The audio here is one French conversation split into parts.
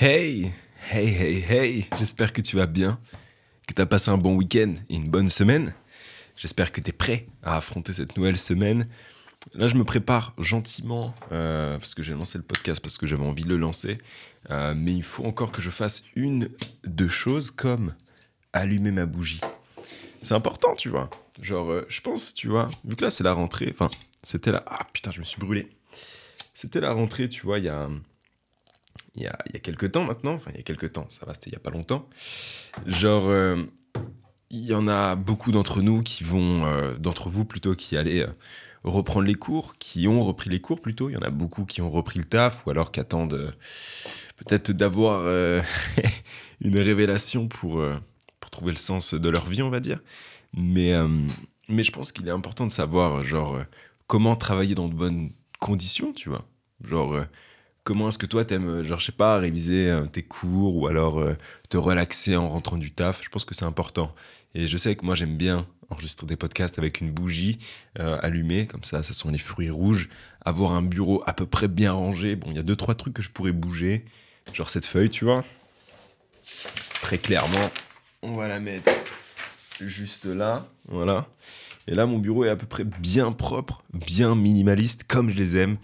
Hey, hey, hey, hey, j'espère que tu vas bien, que tu as passé un bon week-end et une bonne semaine. J'espère que tu es prêt à affronter cette nouvelle semaine. Là, je me prépare gentiment euh, parce que j'ai lancé le podcast parce que j'avais envie de le lancer. Euh, mais il faut encore que je fasse une, deux choses comme allumer ma bougie. C'est important, tu vois. Genre, euh, je pense, tu vois, vu que là, c'est la rentrée. Enfin, c'était là. Ah putain, je me suis brûlé. C'était la rentrée, tu vois, il y a il y a, y a quelques temps maintenant, enfin il y a quelques temps, ça va, c'était il y a pas longtemps. Genre, euh, il y en a beaucoup d'entre nous qui vont, euh, d'entre vous plutôt, qui allaient euh, reprendre les cours, qui ont repris les cours plutôt. Il y en a beaucoup qui ont repris le taf ou alors qui attendent peut-être d'avoir une révélation pour, pour trouver le sens de leur vie, on va dire. Mais, mais je pense qu'il est important de savoir, genre, comment travailler dans de bonnes conditions, tu vois. Genre, comment est-ce que toi t'aimes, euh, genre, je sais pas, réviser euh, tes cours ou alors euh, te relaxer en rentrant du taf? Je pense que c'est important. Et je sais que moi j'aime bien enregistrer des podcasts avec une bougie allumée, comme ça, ça sent les fruits rouges. Avoir un bureau à peu près bien rangé. Bon, il y a deux, trois trucs que je pourrais bouger. Genre cette feuille, tu vois. Très clairement, on va la mettre juste là. Voilà. Et là, mon bureau est à peu près bien propre, bien minimaliste, comme je les aime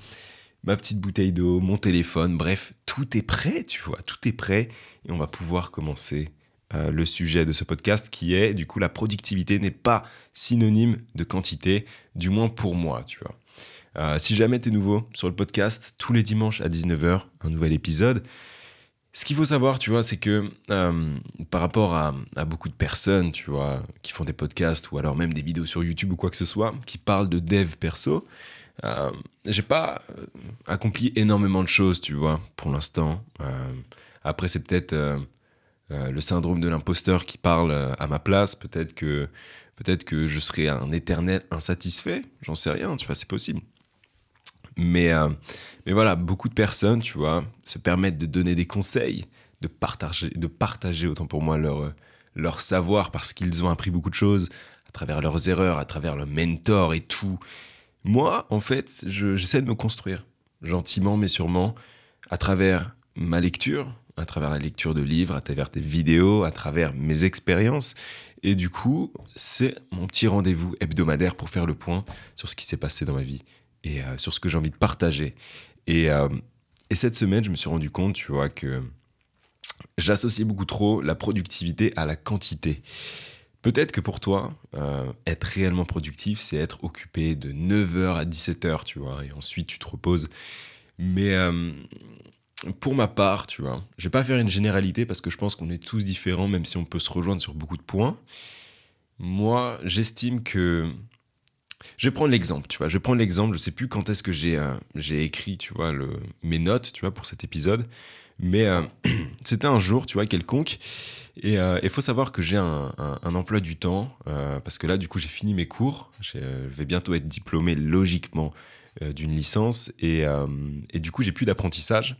ma petite bouteille d'eau, mon téléphone, bref, tout est prêt, tu vois, tout est prêt et on va pouvoir commencer euh, le sujet de ce podcast qui est, du coup, la productivité n'est pas synonyme de quantité, du moins pour moi, tu vois. Euh, si jamais tu es nouveau sur le podcast, tous les dimanches à 19h, un nouvel épisode. Ce qu'il faut savoir, tu vois, c'est que euh, par rapport à, à, beaucoup de personnes, tu vois, qui font des podcasts ou alors même des vidéos sur YouTube ou quoi que ce soit, qui parlent de dev perso, euh, j'ai pas euh, accompli énormément de choses, tu vois, pour l'instant. Euh, après, c'est peut-être le syndrome de l'imposteur qui parle à ma place. Peut-être que, peut-être que je serai un éternel insatisfait. J'en sais rien, tu vois, c'est possible. Mais, mais voilà, beaucoup de personnes, tu vois, se permettent de donner des conseils, de partager, de partager autant pour moi leur, leur savoir parce qu'ils ont appris beaucoup de choses à travers leurs erreurs, à travers leur mentor et tout. Moi, en fait, j'essaie de me construire, gentiment mais sûrement, à travers ma lecture, à travers la lecture de livres, à travers des vidéos, à travers mes expériences. Et du coup, c'est mon petit rendez-vous hebdomadaire pour faire le point sur ce qui s'est passé dans ma vie et euh, sur ce que j'ai envie de partager. Et, euh, et cette semaine, je me suis rendu compte, tu vois, que j'associe beaucoup trop la productivité à la quantité. Peut-être que pour toi, euh, être réellement productif, c'est être occupé de 9h à 17h, tu vois, et ensuite tu te reposes. Mais euh, pour ma part, tu vois, je vais pas faire une généralité parce que je pense qu'on est tous différents, même si on peut se rejoindre sur beaucoup de points. Moi, j'estime que. Je vais prendre l'exemple, tu vois. Je vais prendre l'exemple, je sais plus quand est-ce que j'ai euh, écrit, tu vois, le, mes notes, tu vois, pour cet épisode. Mais c'était un jour, tu vois, quelconque. Et euh, il faut savoir que j'ai un, emploi du temps, euh, parce que là, du coup, j'ai fini mes cours. Je vais bientôt être diplômé logiquement euh, d'une licence. Et, du coup, j'ai plus d'apprentissage.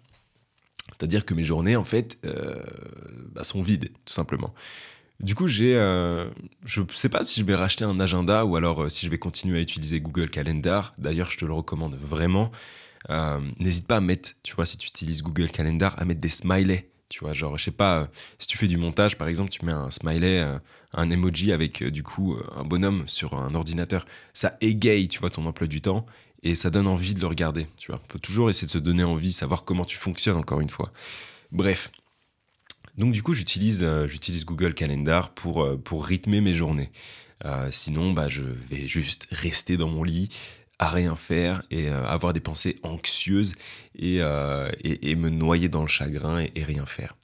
C'est-à-dire que mes journées, en fait, bah, sont vides, tout simplement. Du coup, j'ai, je ne sais pas si je vais racheter un agenda ou alors si je vais continuer à utiliser Google Calendar. D'ailleurs, je te le recommande vraiment. N'hésite pas à mettre, tu vois, si tu utilises Google Calendar, à mettre des smileys tu vois, genre, je sais pas, euh, si tu fais du montage, par exemple, tu mets un smiley, euh, un emoji avec euh, du coup un bonhomme sur un ordinateur. Ça égaye, tu vois, ton emploi du temps et ça donne envie de le regarder, tu vois. Faut toujours essayer de se donner envie, savoir comment tu fonctionnes, encore une fois. Bref. Donc, du coup, j'utilise Google Calendar pour, pour rythmer mes journées. sinon, bah, je vais juste rester dans mon lit, à rien faire et euh, avoir des pensées anxieuses euh, et, et, me noyer dans le chagrin et, rien faire.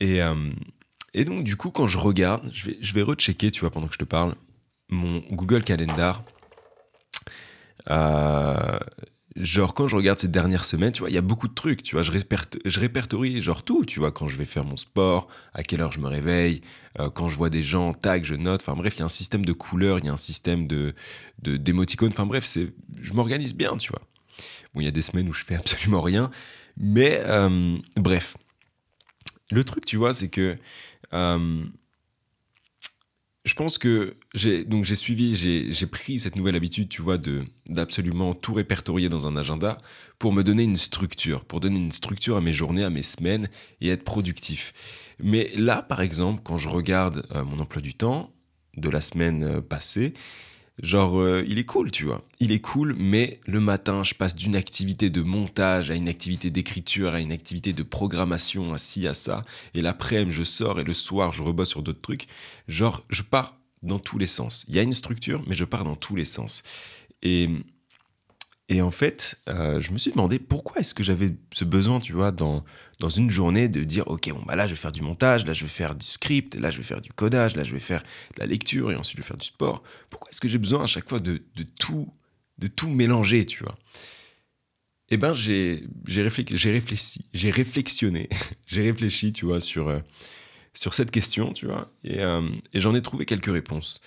Et, euh, et, donc, du coup, quand je regarde, je vais, je vais rechecker, tu vois, pendant que je te parle, mon Google Calendar genre quand je regarde ces dernières semaines, tu vois, il y a beaucoup de trucs, tu vois, je, je répertorie genre tout, tu vois, quand je vais faire mon sport, à quelle heure je me réveille, euh, quand je vois des gens, tag, je note, enfin bref, il y a un système de couleurs, il y a un système de d'émoticônes, enfin bref, je m'organise bien, tu vois. Bon, il y a des semaines où je fais absolument rien, mais euh, bref. Le truc, tu vois, c'est que euh, je pense que j'ai donc j'ai suivi, j'ai pris cette nouvelle habitude, tu vois, d'absolument tout répertorier dans un agenda pour me donner une structure, pour donner une structure à mes journées, à mes semaines et être productif. Mais là, par exemple, quand je regarde euh, mon emploi du temps de la semaine euh, passée, genre euh, il est cool, tu vois. Il est cool, mais le matin, je passe d'une activité de montage à une activité d'écriture, à une activité de programmation, à ci, à ça. Et l'après-midi, je sors et le soir, je rebosse sur d'autres trucs. Genre, je pars dans tous les sens. Il y a une structure, mais je pars dans tous les sens. Et et en fait, euh, je me suis demandé pourquoi est-ce que j'avais ce besoin, tu vois, dans, dans une journée de dire, ok, bon, bah là, je vais faire du montage, là, je vais faire du script, là, je vais faire du codage, là, je vais faire de la lecture et ensuite je vais faire du sport. Pourquoi est-ce que j'ai besoin à chaque fois de, de, tout, de tout mélanger, tu vois? Eh ben, j'ai réfléchi, j'ai réfléchi, j'ai réflexionné, j'ai réfléchi, tu vois, sur, euh, sur cette question, tu vois, et, euh, et j'en ai trouvé quelques réponses.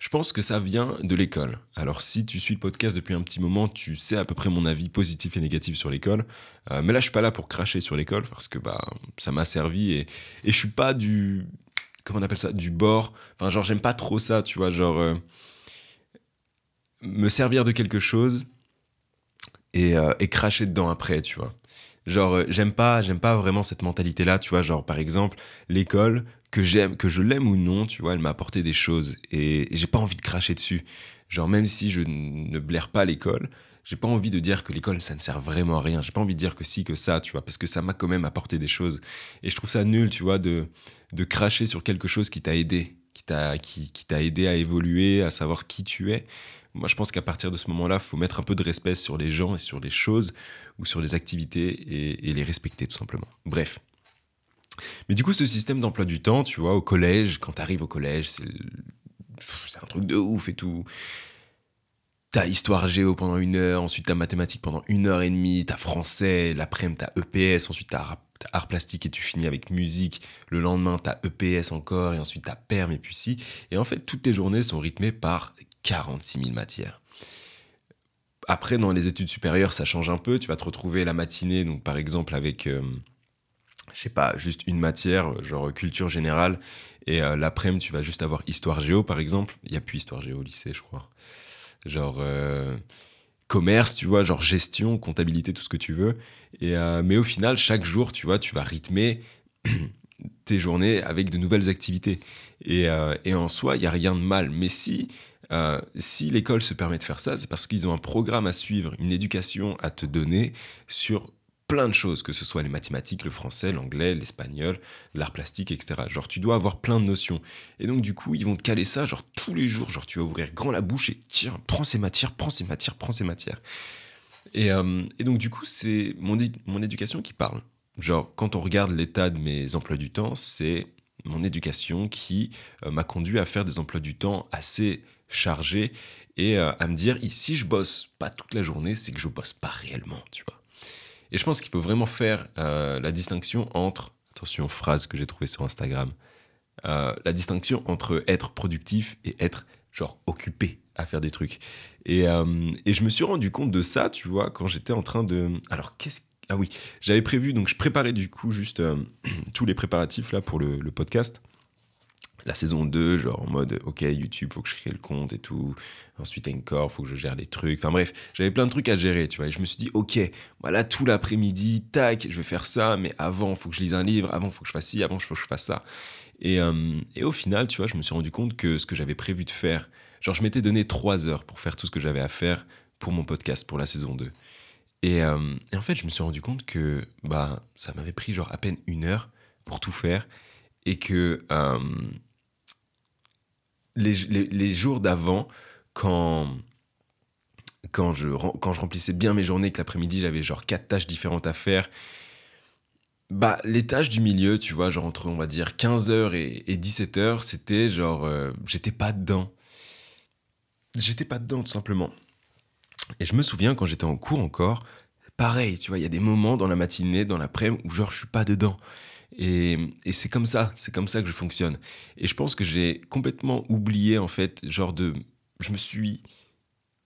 Je pense que ça vient de l'école. Alors si tu suis le podcast depuis un petit moment, tu sais à peu près mon avis positif et négatif sur l'école. Euh, mais là, je suis pas là pour cracher sur l'école parce que bah ça m'a servi et, et je suis pas du comment on appelle ça du bord. Enfin genre j'aime pas trop ça, tu vois, genre euh, me servir de quelque chose et, euh, et cracher dedans après, tu vois. Genre j'aime pas j'aime pas vraiment cette mentalité là, tu vois, genre par exemple l'école que j'aime, que je l'aime ou non, tu vois, elle m'a apporté des choses et j'ai pas envie de cracher dessus. Genre même si je ne blaire pas l'école, j'ai pas envie de dire que l'école ça ne sert vraiment à rien. J'ai pas envie de dire que si que ça, tu vois, parce que ça m'a quand même apporté des choses. Et je trouve ça nul, tu vois, de de cracher sur quelque chose qui t'a aidé, qui t'a qui, qui aidé à évoluer, à savoir qui tu es. Moi, je pense qu'à partir de ce moment-là, il faut mettre un peu de respect sur les gens et sur les choses ou sur les activités et les respecter tout simplement. Bref, mais du coup, ce système d'emploi du temps, tu vois, au collège, quand tu arrives au collège, c'est un truc de ouf et tout. T'as histoire géo pendant une heure, ensuite t'as mathématiques pendant une heure et demie, t'as français, l'après-midi t'as EPS, ensuite t'as art plastique et tu finis avec musique, le lendemain t'as EPS encore, et ensuite t'as perm et puis si. Et en fait, toutes tes journées sont rythmées par 46 000 matières. Après, dans les études supérieures, ça change un peu. Tu vas te retrouver la matinée, donc par exemple avec euh, je sais pas, juste une matière, genre culture générale, et euh, l'après-midi, tu vas juste avoir histoire géo, par exemple. Il n'y a plus histoire géo au lycée, je crois. Genre euh, commerce, tu vois, genre gestion, comptabilité, tout ce que tu veux. Et, euh, mais au final, chaque jour, tu vois, tu vas rythmer tes journées avec de nouvelles activités. Et, et en soi, il n'y a rien de mal. Mais si, si l'école se permet de faire ça, c'est parce qu'ils ont un programme à suivre, une éducation à te donner sur plein de choses, que ce soit les mathématiques, le français, l'anglais, l'espagnol, l'art plastique, etc. Genre, tu dois avoir plein de notions. Et donc, du coup, ils vont te caler ça, genre, tous les jours. Genre, tu vas ouvrir grand la bouche et tiens, prends ces matières, prends ces matières, prends ces matières. Et, euh, donc, du coup, c'est mon, éducation qui parle. Genre, quand on regarde l'état de mes emplois du temps, c'est mon éducation qui euh, m'a conduit à faire des emplois du temps assez chargés et euh, à me dire, si je bosse pas toute la journée, c'est que je bosse pas réellement, tu vois. Et je pense qu'il faut vraiment faire euh, la distinction entre, attention, phrase que j'ai trouvée sur Instagram, euh, la distinction entre être productif et être genre occupé à faire des trucs. Et, euh, et je me suis rendu compte de ça, tu vois, quand j'étais en train de... Alors, qu'est-ce ah oui, j'avais prévu, donc je préparais du coup juste tous les préparatifs là pour le, le podcast la saison 2, genre en mode ok YouTube, faut que je crée le compte et tout. Ensuite Encore, faut que je gère les trucs. Enfin bref, j'avais plein de trucs à gérer, tu vois. Et je me suis dit ok, voilà tout l'après-midi, tac, je vais faire ça, mais avant faut que je lise un livre, avant faut que je fasse ci, avant faut que je fasse ça. Et, euh, et au final, tu vois, je me suis rendu compte que ce que j'avais prévu de faire, genre je m'étais donné 3 heures pour faire tout ce que j'avais à faire pour mon podcast, pour la saison 2. Et, euh, et en fait, je me suis rendu compte que bah ça m'avait pris genre à peine une heure pour tout faire et que euh, les, jours d'avant, quand, quand, je, quand je remplissais bien mes journées, que l'après-midi j'avais genre quatre tâches différentes à faire, bah les tâches du milieu, tu vois, genre entre on va dire 15h et, 17h, c'était genre euh, j'étais pas dedans. J'étais pas dedans tout simplement. Et je me souviens quand j'étais en cours encore, pareil, tu vois, il y a des moments dans la matinée, dans l'après-midi où genre je suis pas dedans. Et, c'est comme ça, c'est comme ça que je fonctionne. Et je pense que j'ai complètement oublié, en fait, genre de. Je me suis.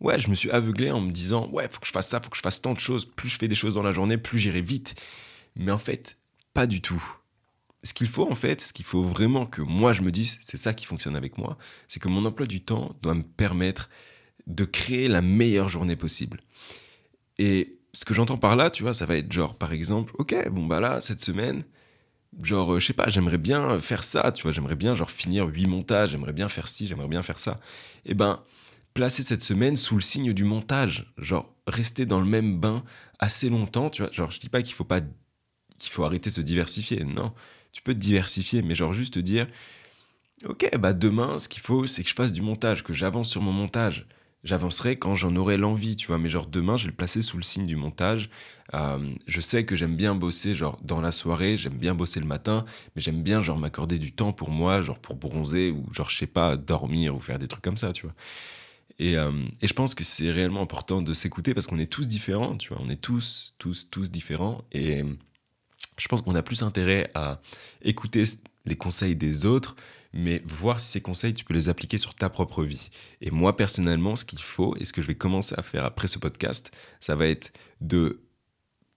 Ouais, je me suis aveuglé en me disant, ouais, faut que je fasse ça, faut que je fasse tant de choses. Plus je fais des choses dans la journée, plus j'irai vite. Mais en fait, pas du tout. ce qu'il faut en fait, ce qu'il faut vraiment que moi je me dise, c'est ça qui fonctionne avec moi, c'est que mon emploi du temps doit me permettre de créer la meilleure journée possible. Et ce que j'entends par là, tu vois, ça va être genre, par exemple, ok, bon bah là, cette semaine, genre, euh, je sais pas, j'aimerais bien faire ça, tu vois, j'aimerais bien genre finir huit montages, j'aimerais bien faire ci, j'aimerais bien faire ça. Et eh ben, placer cette semaine sous le signe du montage, genre rester dans le même bain assez longtemps, tu vois, genre je dis pas qu'il faut pas qu'il faut arrêter de se diversifier, non, tu peux te diversifier, mais genre juste te dire, ok, bah demain, ce qu'il faut, c'est que je fasse du montage, que j'avance sur mon montage j'avancerai quand j'en aurai l'envie, tu vois. Mais genre demain, je vais le placer sous le signe du montage. Euh, je sais que j'aime bien bosser genre dans la soirée, j'aime bien bosser le matin, mais j'aime bien genre m'accorder du temps pour moi, genre pour bronzer ou genre je sais pas dormir ou faire des trucs comme ça, tu vois. Et, euh, et je pense que c'est réellement important de s'écouter parce qu'on est tous différents, tu vois. On est tous, tous, tous différents et je pense qu'on a plus intérêt à écouter les conseils des autres mais voir si ces conseils, tu peux les appliquer sur ta propre vie. Et moi, personnellement, ce qu'il faut, et ce que je vais commencer à faire après ce podcast, ça va être de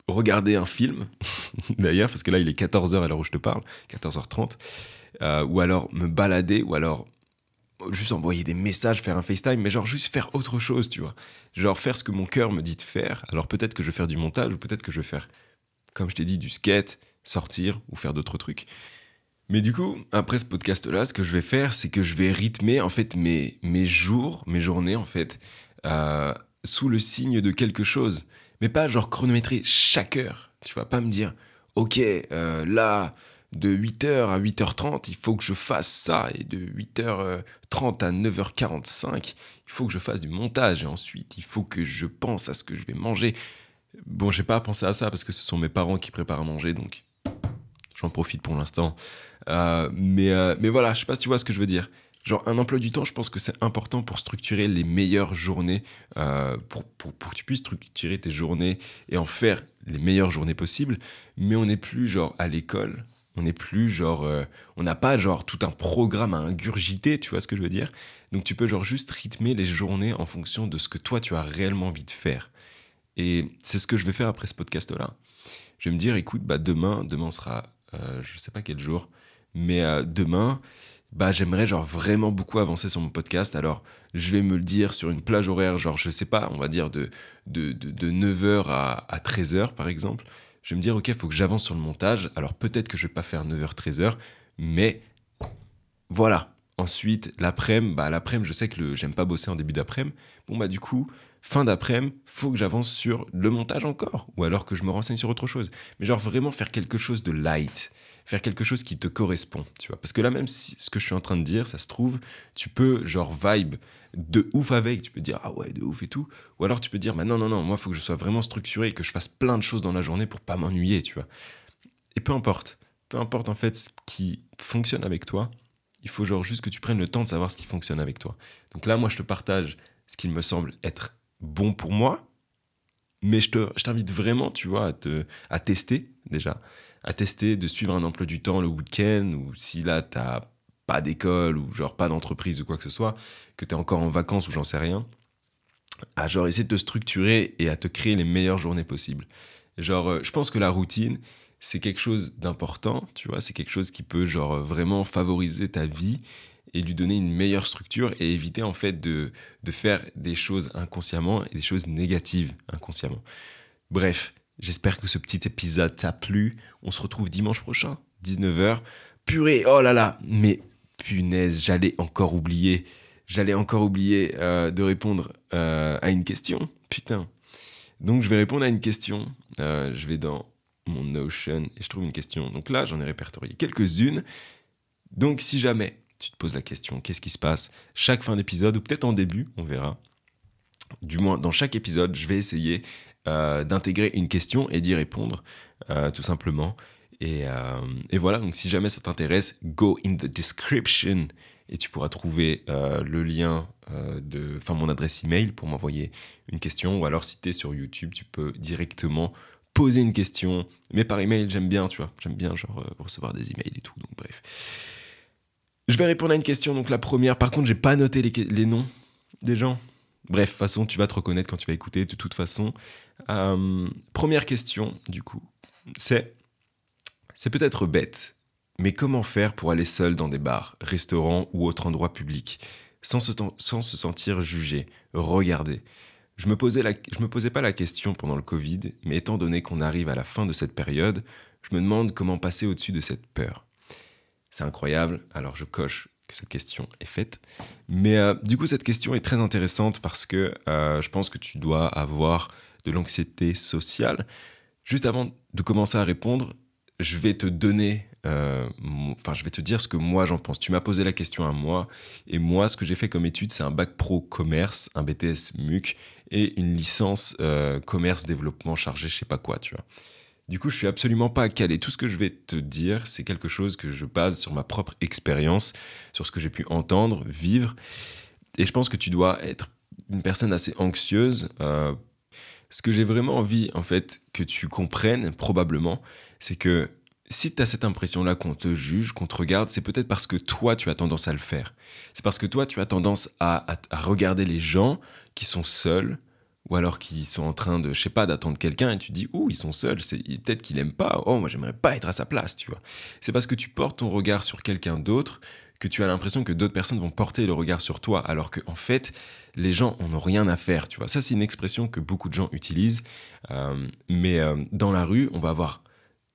regarder un film, d'ailleurs, parce que là, il est 14h à l'heure où je te parle, 14h30, euh, ou alors me balader, ou alors juste envoyer des messages, faire un FaceTime, mais genre juste faire autre chose, tu vois. Genre faire ce que mon cœur me dit de faire. Alors peut-être que je vais faire du montage, ou peut-être que je vais faire, comme je t'ai dit, du skate, sortir, ou faire d'autres trucs. Mais du coup, après ce podcast-là, ce que je vais faire, c'est que je vais rythmer en fait mes, mes jours, mes journées en fait, euh, sous le signe de quelque chose. Mais pas genre chronométrer chaque heure. Tu vas pas me dire, ok, euh, là, de 8h à 8h30, il faut que je fasse ça. Et de 8h30 à 9h45, il faut que je fasse du montage. Et ensuite, il faut que je pense à ce que je vais manger. Bon, j'ai pas à penser à ça parce que ce sont mes parents qui préparent à manger, donc j'en profite pour l'instant. Euh, mais, euh, mais voilà, je sais pas si tu vois ce que je veux dire. Genre, un emploi du temps, je pense que c'est important pour structurer les meilleures journées, euh, pour, pour, pour, que tu puisses structurer tes journées et en faire les meilleures journées possibles. Mais on n'est plus genre à l'école, on n'est plus genre, on n'a pas genre tout un programme à ingurgiter, tu vois ce que je veux dire? Donc tu peux genre juste rythmer les journées en fonction de ce que toi tu as réellement envie de faire. Et c'est ce que je vais faire après ce podcast-là. Je vais me dire, écoute, bah demain, demain sera, je sais pas quel jour, mais euh, demain, bah, j'aimerais genre vraiment beaucoup avancer sur mon podcast. Alors, je vais me le dire sur une plage horaire, genre, je sais pas, on va dire de, de, de, 9h à, à 13h par exemple. Je vais me dire, ok, faut que j'avance sur le montage. Alors, peut-être que je vais pas faire 9h, 13h, mais voilà. Ensuite, l'après-midi, bah, l'après-midi, je sais que j'aime pas bosser en début d'après-midi. Bon, bah, du coup, fin d'après-midi, faut que j'avance sur le montage encore. Ou alors que je me renseigne sur autre chose. Mais genre, vraiment faire quelque chose de light faire quelque chose qui te correspond, tu vois. Parce que là, même si ce que je suis en train de dire, ça se trouve, tu peux, genre, vibe de ouf avec, tu peux dire, ah ouais, de ouf et tout. Ou alors tu peux dire, bah non, non, non, moi, il faut que je sois vraiment structuré et que je fasse plein de choses dans la journée pour pas m'ennuyer, tu vois. Et peu importe, peu importe en fait ce qui fonctionne avec toi, il faut genre juste que tu prennes le temps de savoir ce qui fonctionne avec toi. Donc là, moi, je te partage ce qui me semble être bon pour moi, mais je t'invite vraiment, tu vois, à, te, à tester déjà, à tester de suivre un emploi du temps le week-end, ou si là, t'as pas d'école, ou genre pas d'entreprise ou quoi que ce soit, que tu es encore en vacances ou j'en sais rien, à genre essayer de te structurer et à te créer les meilleures journées possibles. Genre, euh, je pense que la routine, c'est quelque chose d'important, tu vois, c'est quelque chose qui peut genre vraiment favoriser ta vie et lui donner une meilleure structure et éviter en fait de, de faire des choses inconsciemment et des choses négatives inconsciemment. Bref, J'espère que ce petit épisode t'a plu. On se retrouve dimanche prochain, 19h. Purée, oh là là, mais punaise, j'allais encore oublier. J'allais encore oublier euh, de répondre euh, à une question. Putain. Donc je vais répondre à une question. Euh, je vais dans mon Notion et je trouve une question. Donc là, j'en ai répertorié quelques-unes. Donc si jamais tu te poses la question, qu'est-ce qui se passe Chaque fin d'épisode, ou peut-être en début, on verra. Du moins, dans chaque épisode, je vais essayer euh, d'intégrer une question et d'y répondre, euh, tout simplement. Euh, et, voilà, donc si jamais ça t'intéresse, go in the description et tu pourras trouver le lien de, enfin mon adresse email pour m'envoyer une question. Ou alors si tu es sur YouTube, tu peux directement poser une question. Mais par email, j'aime bien, tu vois, j'aime bien genre recevoir des emails et tout. Donc bref. Je vais répondre à une question. Donc la première, par contre, j'ai pas noté les noms des gens. Bref, façon, tu vas te reconnaître quand tu vas écouter, de toute façon. Euh, première question, du coup, c'est, c'est peut-être bête, Mais comment faire pour aller seul dans des bars, restaurants ou autres endroits publics, sans se, sans se sentir jugé, regardé? Je me, posais la, je me posais pas la question pendant le Covid, mais étant donné qu'on arrive à la fin de cette période, je me demande comment passer au-dessus de cette peur. C'est incroyable, alors je coche que cette question est faite. Mais euh, du coup, cette question est très intéressante parce que euh, je pense que tu dois avoir de l'anxiété sociale. Juste avant de commencer à répondre, je vais te donner, euh, enfin, je vais te dire ce que moi j'en pense. Tu m'as posé la question à moi, et moi, ce que j'ai fait comme étude, c'est un bac pro commerce, un BTS MUC et une licence commerce développement chargé, je sais pas quoi, tu vois. Du coup, je suis absolument pas calé. Tout ce que je vais te dire, c'est quelque chose que je base sur ma propre expérience, sur ce que j'ai pu entendre, vivre. Et je pense que tu dois être une personne assez anxieuse. Euh, ce que j'ai vraiment envie, en fait, que tu comprennes, probablement, c'est que si tu as cette impression-là qu'on te juge, qu'on te regarde, c'est peut-être parce que toi, tu as tendance à le faire. C'est parce que toi, tu as tendance à, regarder les gens qui sont seuls, ou alors qui sont en train de, je sais pas, d'attendre quelqu'un, et tu dis, ouh, ils sont seuls, c'est peut-être qu'il aime pas, oh, moi, j'aimerais pas être à sa place, tu vois. C'est parce que tu portes ton regard sur quelqu'un d'autre que tu as l'impression que d'autres personnes vont porter le regard sur toi, alors qu'en en fait, les gens en ont rien à faire, tu vois. Ça, c'est une expression que beaucoup de gens utilisent, euh, mais euh, dans la rue, on va avoir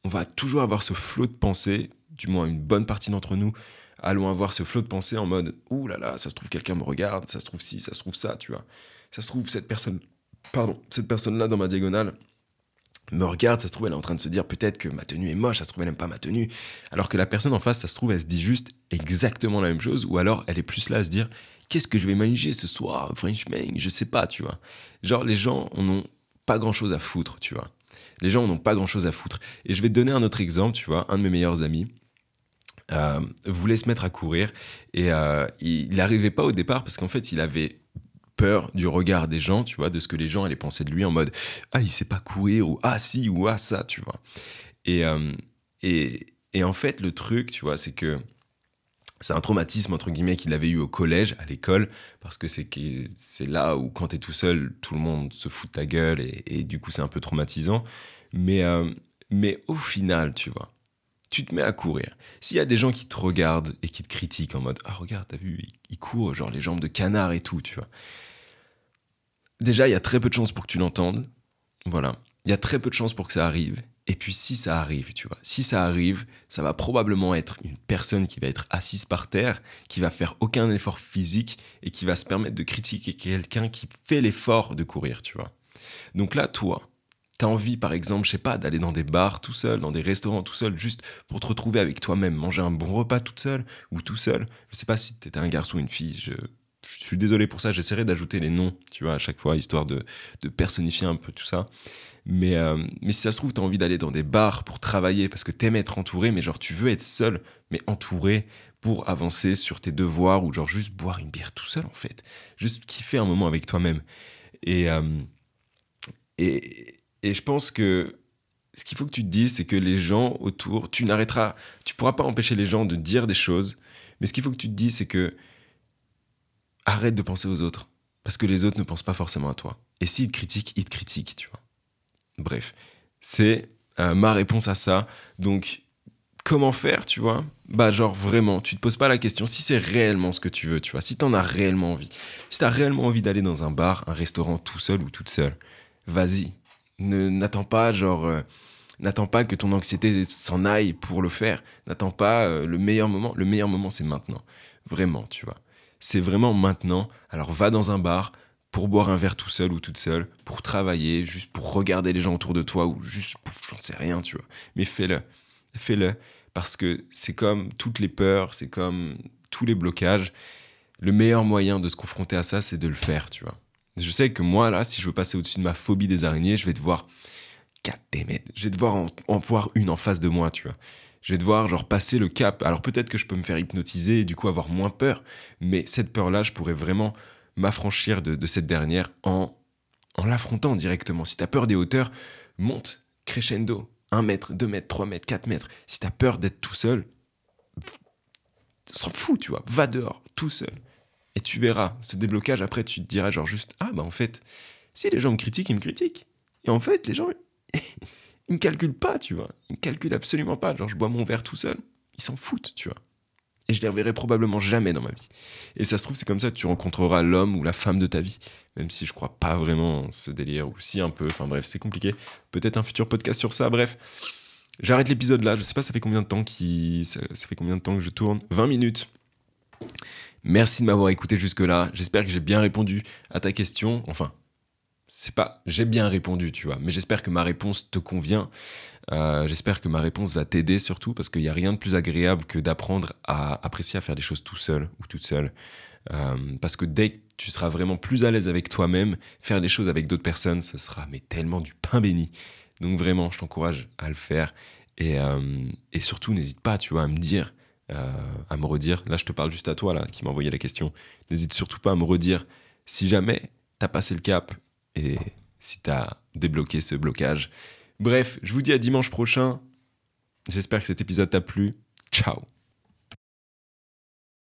on va toujours avoir ce flot de pensée, du moins une bonne partie d'entre nous, allons avoir ce flot de pensée en mode Ouh là là, ça se trouve quelqu'un me regarde, ça se trouve ci, ça se trouve ça, tu vois. Ça se trouve cette personne, pardon, cette personne-là dans ma diagonale me regarde, ça se trouve elle est en train de se dire peut-être que ma tenue est moche, ça se trouve elle n'aime pas ma tenue, alors que la personne en face, ça se trouve elle se dit juste exactement la même chose, ou alors elle est plus là à se dire qu'est-ce que je vais manger ce soir, Frenchman, je sais pas, tu vois. Genre les gens on ont pas grand chose à foutre, tu vois. Les gens n'ont pas grand-chose à foutre. Et je vais te donner un autre exemple, tu vois, un de mes meilleurs amis. Euh, voulait se mettre à courir et euh, il n'arrivait pas au départ parce qu'en fait il avait peur du regard des gens, tu vois, de ce que les gens allaient penser de lui en mode ah il sait pas courir ou ah si ou ah ça, tu vois. Et, euh, et, et en fait le truc, tu vois, c'est que c'est un traumatisme entre guillemets qu'il avait eu au collège, à l'école, parce que c'est là où quand t'es tout seul, tout le monde se fout de ta gueule et, du coup c'est un peu traumatisant. Mais euh, mais au final, tu vois, tu te mets à courir. S'il y a des gens qui te regardent et qui te critiquent en mode ah regarde t'as vu il, court genre les jambes de canard et tout, tu vois. Déjà il y a très peu de chances pour que tu l'entendes, voilà. Il y a très peu de chances pour que ça arrive. Et puis si ça arrive, tu vois, si ça arrive, ça va probablement être une personne qui va être assise par terre, qui va faire aucun effort physique et qui va se permettre de critiquer quelqu'un qui fait l'effort de courir, tu vois. Donc là, toi, t'as envie, par exemple, je sais pas, d'aller dans des bars tout seul, dans des restaurants tout seul, juste pour te retrouver avec toi-même, manger un bon repas tout seul ou tout seul. Je sais pas si t'étais un garçon ou une fille, je, suis désolé pour ça, j'essaierai d'ajouter les noms, tu vois, à chaque fois, histoire de, personnifier un peu tout ça. Mais, euh, si ça se trouve, tu as envie d'aller dans des bars pour travailler parce que t'aimes être entouré, mais genre tu veux être seul, mais entouré pour avancer sur tes devoirs ou genre juste boire une bière tout seul en fait. Juste kiffer un moment avec toi-même. Et, euh, et, et je pense que ce qu'il faut que tu te dises, c'est que les gens autour, tu n'arrêteras, tu pourras pas empêcher les gens de dire des choses, mais ce qu'il faut que tu te dises, c'est que arrête de penser aux autres. Parce que les autres ne pensent pas forcément à toi. Et s'ils te critiquent, ils te critiquent, tu vois. Bref, c'est euh, ma réponse à ça. Donc, comment faire, tu vois? Bah, genre vraiment, tu te poses pas la question si c'est réellement ce que tu veux, tu vois. Si t'en as réellement envie. Si t'as réellement envie d'aller dans un bar, un restaurant tout seul ou toute seule, vas-y. N'attends pas, genre. Euh, n'attends pas que ton anxiété s'en aille pour le faire. N'attends pas euh, le meilleur moment. Le meilleur moment, c'est maintenant. Vraiment, tu vois. C'est vraiment maintenant. Alors va dans un bar, pour boire un verre tout seul ou toute seule, pour travailler, juste pour regarder les gens autour de toi ou juste pour j'en sais rien, tu vois. Mais fais-le. Fais-le. Parce que c'est comme toutes les peurs, c'est comme tous les blocages. Le meilleur moyen de se confronter à ça, c'est de le faire, tu vois. Je sais que moi, là, si je veux passer au-dessus de ma phobie des araignées, je vais devoir. Je vais devoir en, en voir une en face de moi, tu vois je vais devoir genre passer le cap. Alors peut-être que je peux me faire hypnotiser et du coup avoir moins peur, mais cette peur-là, je pourrais vraiment m'affranchir de, cette dernière en, en l'affrontant directement. Si tu as peur des hauteurs, monte crescendo. 1 mètre, 2 mètres, 3 mètres, 4 mètres. Si tu as peur d'être tout seul, s'en fout, tu vois. Va dehors, tout seul. Et tu verras, ce déblocage, après, tu te diras genre juste, ah bah en fait, si les gens me critiquent, ils me critiquent. Et en fait, les gens, ils me calculent pas, tu vois. Ils me calculent absolument pas. Genre, je bois mon verre tout seul. ils s'en foutent, tu vois. Et je les reverrai probablement jamais dans ma vie. Et ça se trouve, c'est comme ça que tu rencontreras l'homme ou la femme de ta vie. Même si je crois pas vraiment en ce délire, ou si un peu. Enfin bref, c'est compliqué. Peut-être un futur podcast sur ça. Bref, j'arrête l'épisode là. Je sais pas, ça fait combien de temps qui, ça, fait combien de temps que je tourne? 20 minutes. Merci de m'avoir écouté jusque-là. J'espère que j'ai bien répondu à ta question. Enfin, c'est pas j'ai bien répondu, tu vois, mais j'espère que ma réponse te convient. Euh, j'espère que ma réponse va t'aider surtout parce qu'il n'y a rien de plus agréable que d'apprendre à apprécier à faire des choses tout seul ou toute seule. Euh, parce que dès que tu seras vraiment plus à l'aise avec toi-même, faire des choses avec d'autres personnes, ce sera mais tellement du pain béni. Donc vraiment, je t'encourage à le faire. Et, euh, et surtout, n'hésite pas, tu vois, à me dire, à me redire. Là, je te parle juste à toi, là, qui m'a envoyé la question. N'hésite surtout pas à me redire si jamais t'as passé le cap et si tu as débloqué ce blocage. Bref, je vous dis à dimanche prochain. J'espère que cet épisode t'a plu. Ciao